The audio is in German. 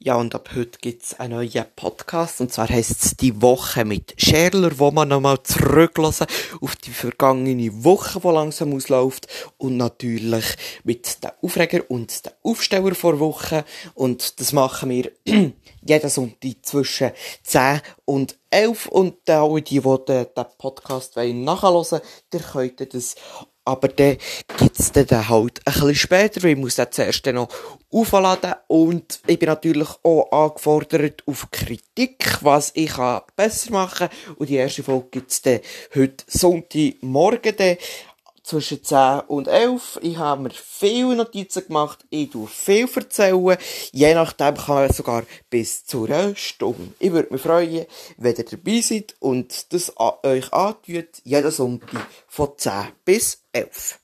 Ja, und ab heute gibt's einen neuen Podcast, und zwar heisst es «Die Woche mit Scherler», wo man nochmal zurücklassen auf die vergangene Woche, die langsam ausläuft, und natürlich mit den Aufreger und den Aufsteller vor Woche. Und das machen wir jeden Sonntag zwischen 10 und 11. Und alle, die, die den Podcast nachhören wollen, ihr könnt das aber dann gibt's dann halt ein bisschen später, weil ich muss dann zuerst dann noch aufladen und ich bin natürlich auch angefordert auf Kritik, was ich besser machen kann. Und die erste Folge gibt's dann heute Sonntagmorgen dann zwischen 10 und 11. Ich habe mir viele Notizen gemacht, ich tue viel erzählen. Je nachdem kann man sogar bis zu einer Stunde. Ich würde mich freuen, wenn ihr dabei seid und das euch antut, jeden Sonntag von 10 bis 11.